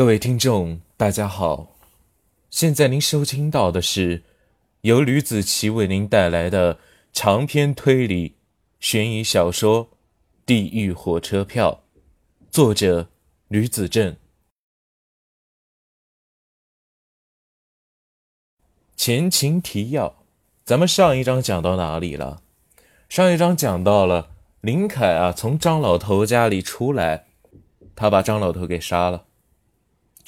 各位听众，大家好！现在您收听到的是由吕子奇为您带来的长篇推理悬疑小说《地狱火车票》，作者吕子正。前情提要：咱们上一章讲到哪里了？上一章讲到了林凯啊，从张老头家里出来，他把张老头给杀了。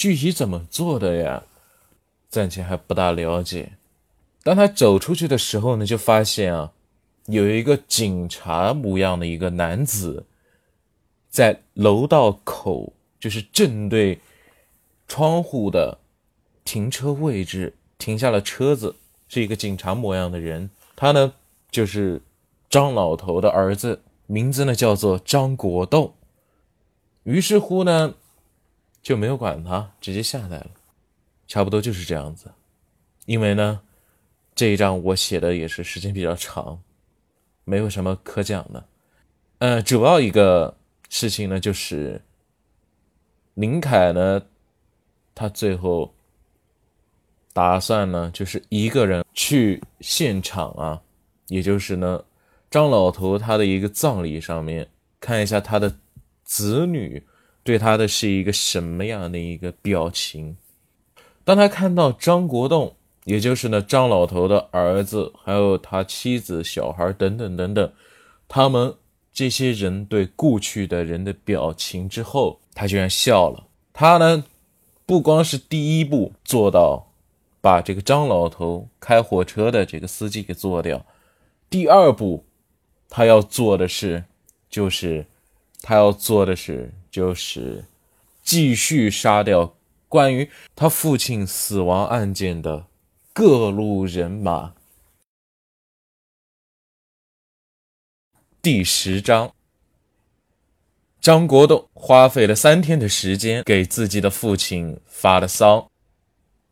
具体怎么做的呀？暂且还不大了解。当他走出去的时候呢，就发现啊，有一个警察模样的一个男子，在楼道口，就是正对窗户的停车位置停下了车子，是一个警察模样的人。他呢，就是张老头的儿子，名字呢叫做张国栋。于是乎呢。就没有管他，直接下来了，差不多就是这样子。因为呢，这一章我写的也是时间比较长，没有什么可讲的。呃，主要一个事情呢，就是林凯呢，他最后打算呢，就是一个人去现场啊，也就是呢，张老头他的一个葬礼上面看一下他的子女。对他的是一个什么样的一个表情？当他看到张国栋，也就是呢张老头的儿子，还有他妻子、小孩等等等等，他们这些人对故去的人的表情之后，他居然笑了。他呢，不光是第一步做到把这个张老头开火车的这个司机给做掉，第二步他要做的是，就是他要做的是。就是继续杀掉关于他父亲死亡案件的各路人马。第十章，张国栋花费了三天的时间给自己的父亲发了丧，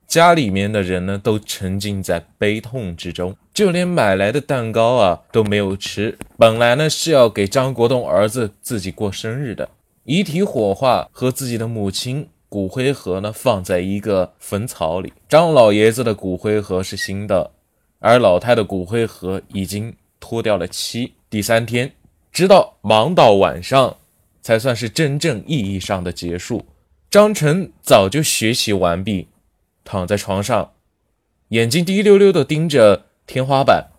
家里面的人呢都沉浸在悲痛之中，就连买来的蛋糕啊都没有吃。本来呢是要给张国栋儿子自己过生日的。遗体火化和自己的母亲骨灰盒呢，放在一个坟槽里。张老爷子的骨灰盒是新的，而老太的骨灰盒已经脱掉了漆。第三天，直到忙到晚上，才算是真正意义上的结束。张晨早就学习完毕，躺在床上，眼睛滴溜溜地盯着天花板，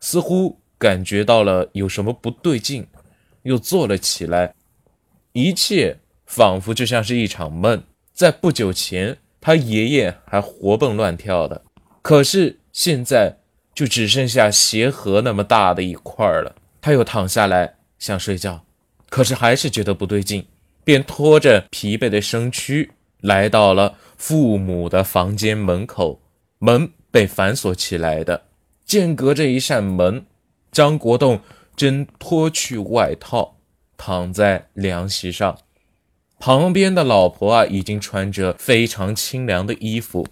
似乎感觉到了有什么不对劲，又坐了起来。一切仿佛就像是一场梦。在不久前，他爷爷还活蹦乱跳的，可是现在就只剩下鞋盒那么大的一块了。他又躺下来想睡觉，可是还是觉得不对劲，便拖着疲惫的身躯来到了父母的房间门口。门被反锁起来的，间隔着一扇门，张国栋正脱去外套。躺在凉席上，旁边的老婆啊，已经穿着非常清凉的衣服。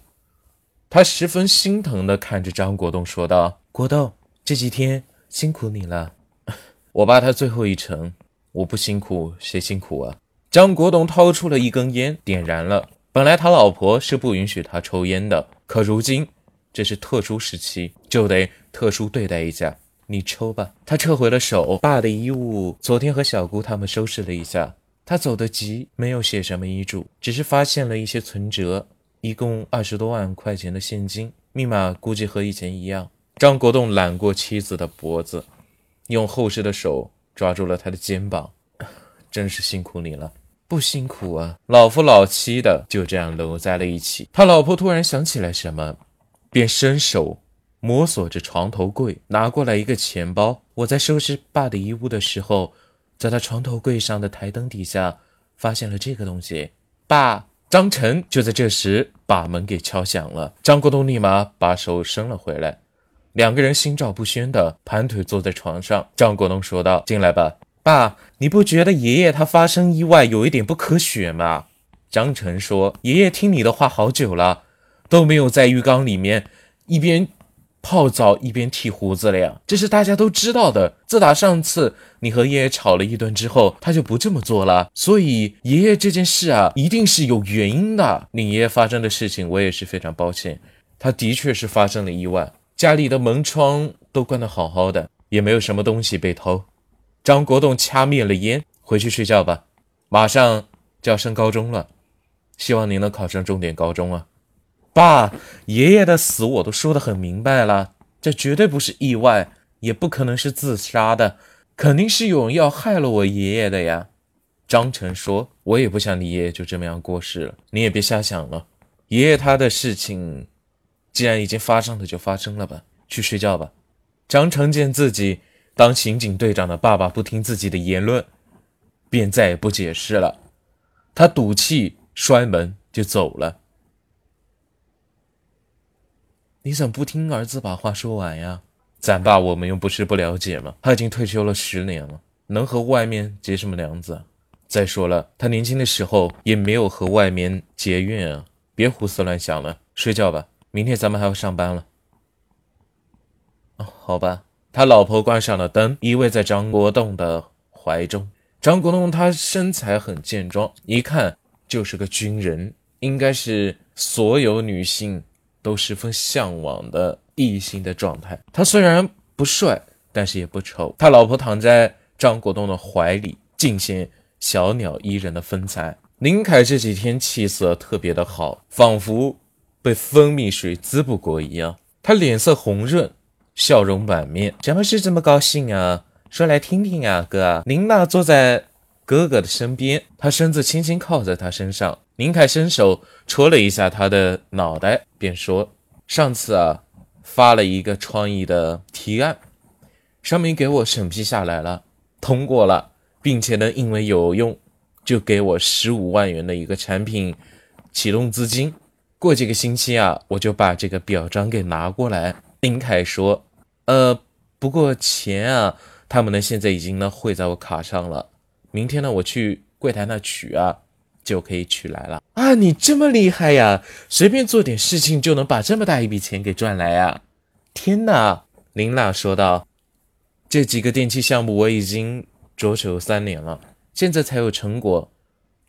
他十分心疼的看着张国栋，说道：“国栋，这几天辛苦你了。我爸他最后一程，我不辛苦谁辛苦啊？”张国栋掏出了一根烟，点燃了。本来他老婆是不允许他抽烟的，可如今这是特殊时期，就得特殊对待一下。你抽吧。他撤回了手。爸的衣物，昨天和小姑他们收拾了一下。他走得急，没有写什么遗嘱，只是发现了一些存折，一共二十多万块钱的现金，密码估计和以前一样。张国栋揽过妻子的脖子，用厚实的手抓住了他的肩膀。真是辛苦你了。不辛苦啊，老夫老妻的就这样搂在了一起。他老婆突然想起来什么，便伸手。摸索着床头柜，拿过来一个钱包。我在收拾爸的遗物的时候，在他床头柜上的台灯底下发现了这个东西。爸，张晨就在这时把门给敲响了。张国栋立马把手伸了回来，两个人心照不宣的盘腿坐在床上。张国栋说道：“进来吧，爸，你不觉得爷爷他发生意外有一点不科学吗？”张晨说：“爷爷听你的话好久了，都没有在浴缸里面一边。”泡澡一边剃胡子了呀，这是大家都知道的。自打上次你和爷爷吵了一顿之后，他就不这么做了。所以爷爷这件事啊，一定是有原因的。你爷爷发生的事情，我也是非常抱歉。他的确是发生了意外，家里的门窗都关得好好的，也没有什么东西被偷。张国栋掐灭了烟，回去睡觉吧。马上就要升高中了，希望您能考上重点高中啊。爸，爷爷的死我都说得很明白了，这绝对不是意外，也不可能是自杀的，肯定是有人要害了我爷爷的呀。张成说：“我也不想你爷爷就这么样过世了，你也别瞎想了。爷爷他的事情，既然已经发生了，就发生了吧，去睡觉吧。”张成见自己当刑警队长的爸爸不听自己的言论，便再也不解释了，他赌气摔门就走了。你怎么不听儿子把话说完呀？咱爸我们又不是不了解吗？他已经退休了十年了，能和外面结什么梁子？再说了，他年轻的时候也没有和外面结怨啊！别胡思乱想了，睡觉吧，明天咱们还要上班了。哦，好吧。他老婆关上了灯，依偎在张国栋的怀中。张国栋他身材很健壮，一看就是个军人，应该是所有女性。都十分向往的异性的状态。他虽然不帅，但是也不丑。他老婆躺在张国栋的怀里，尽显小鸟依人的风采。林凯这几天气色特别的好，仿佛被蜂蜜水滋补过一样。他脸色红润，笑容满面。什么事这么高兴啊？说来听听啊，哥。林娜坐在哥哥的身边，他身子轻轻靠在他身上。林凯伸手戳了一下他的脑袋，便说：“上次啊，发了一个创意的提案，上面给我审批下来了，通过了，并且呢，因为有用，就给我十五万元的一个产品启动资金。过几个星期啊，我就把这个表彰给拿过来。”林凯说：“呃，不过钱啊，他们呢现在已经呢汇在我卡上了，明天呢我去柜台那取啊。”就可以取来了啊！你这么厉害呀，随便做点事情就能把这么大一笔钱给赚来呀！天哪，林娜说道：“这几个电器项目我已经着手三年了，现在才有成果。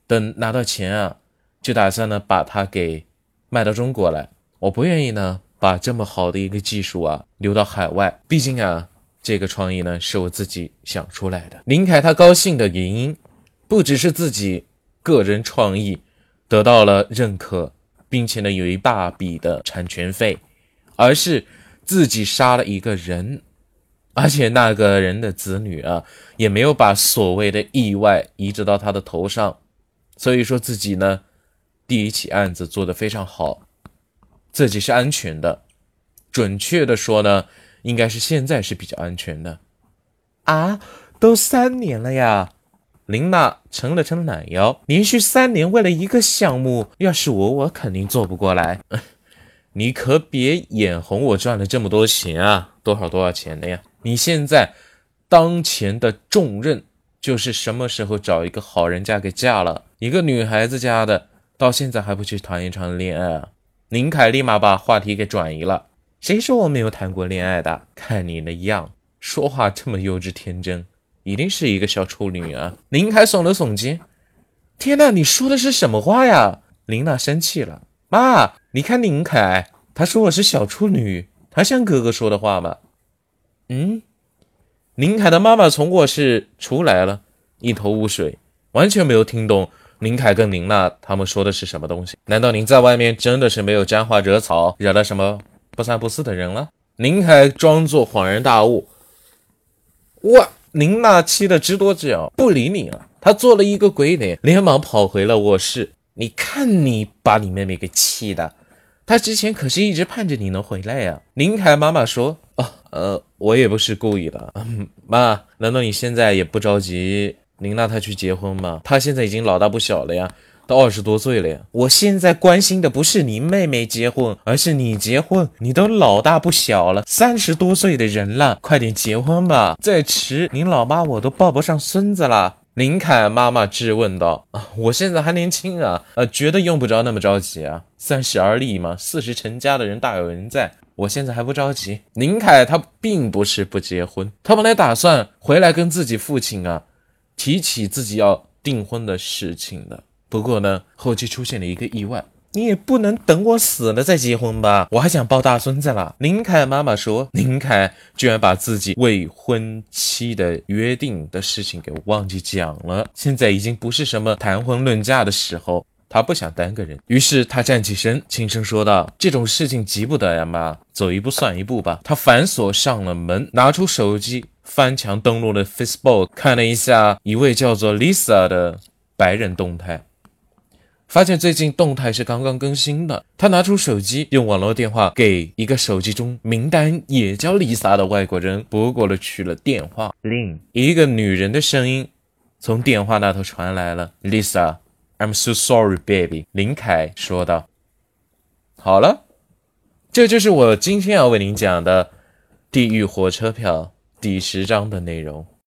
等拿到钱啊，就打算呢把它给卖到中国来。我不愿意呢把这么好的一个技术啊留到海外，毕竟啊这个创意呢是我自己想出来的。”林凯他高兴的原因不只是自己。个人创意得到了认可，并且呢有一大笔的产权费，而是自己杀了一个人，而且那个人的子女啊也没有把所谓的意外移植到他的头上，所以说自己呢第一起案子做得非常好，自己是安全的，准确的说呢应该是现在是比较安全的。啊，都三年了呀。林娜撑了撑懒腰，连续三年为了一个项目，要是我，我肯定做不过来。你可别眼红我赚了这么多钱啊，多少多少钱的呀？你现在当前的重任就是什么时候找一个好人家给嫁了。一个女孩子家的，到现在还不去谈一场恋爱啊？林凯立马把话题给转移了。谁说我没有谈过恋爱的？看你那样，说话这么幼稚天真。一定是一个小处女啊！林凯耸了耸肩。天哪，你说的是什么话呀？林娜生气了。妈，你看林凯，他说我是小处女，他像哥哥说的话吗？嗯。林凯的妈妈从卧室出来了，一头雾水，完全没有听懂林凯跟林娜他们说的是什么东西。难道您在外面真的是没有沾花惹草，惹了什么不三不四的人了？林凯装作恍然大悟。我。林娜气得直跺脚，不理你了。她做了一个鬼脸，连忙跑回了卧室。你看你把你妹妹给气的，她之前可是一直盼着你能回来呀。林凯妈妈说：“哦，呃，我也不是故意的。妈，难道你现在也不着急林娜她去结婚吗？她现在已经老大不小了呀。”都二十多岁了呀！我现在关心的不是你妹妹结婚，而是你结婚。你都老大不小了，三十多岁的人了，快点结婚吧！再迟，您老妈我都抱不上孙子了。林凯妈妈质问道：“啊，我现在还年轻啊，呃，觉得用不着那么着急啊。三十而立嘛，四十成家的人大有人在。我现在还不着急。林凯他并不是不结婚，他本来打算回来跟自己父亲啊提起自己要订婚的事情的。不过呢，后期出现了一个意外。你也不能等我死了再结婚吧？我还想抱大孙子了。林凯妈妈说，林凯居然把自己未婚妻的约定的事情给忘记讲了。现在已经不是什么谈婚论嫁的时候，他不想耽搁人，于是他站起身，轻声说道：“这种事情急不得呀，妈，走一步算一步吧。”他反锁上了门，拿出手机，翻墙登录了 Facebook，看了一下一位叫做 Lisa 的白人动态。发现最近动态是刚刚更新的，他拿出手机，用网络电话给一个手机中名单也叫 Lisa 的外国人拨过了去了电话。另一个女人的声音从电话那头传来了：“Lisa，I'm so sorry, baby。”林凯说道。好了，这就是我今天要为您讲的《地狱火车票》第十章的内容。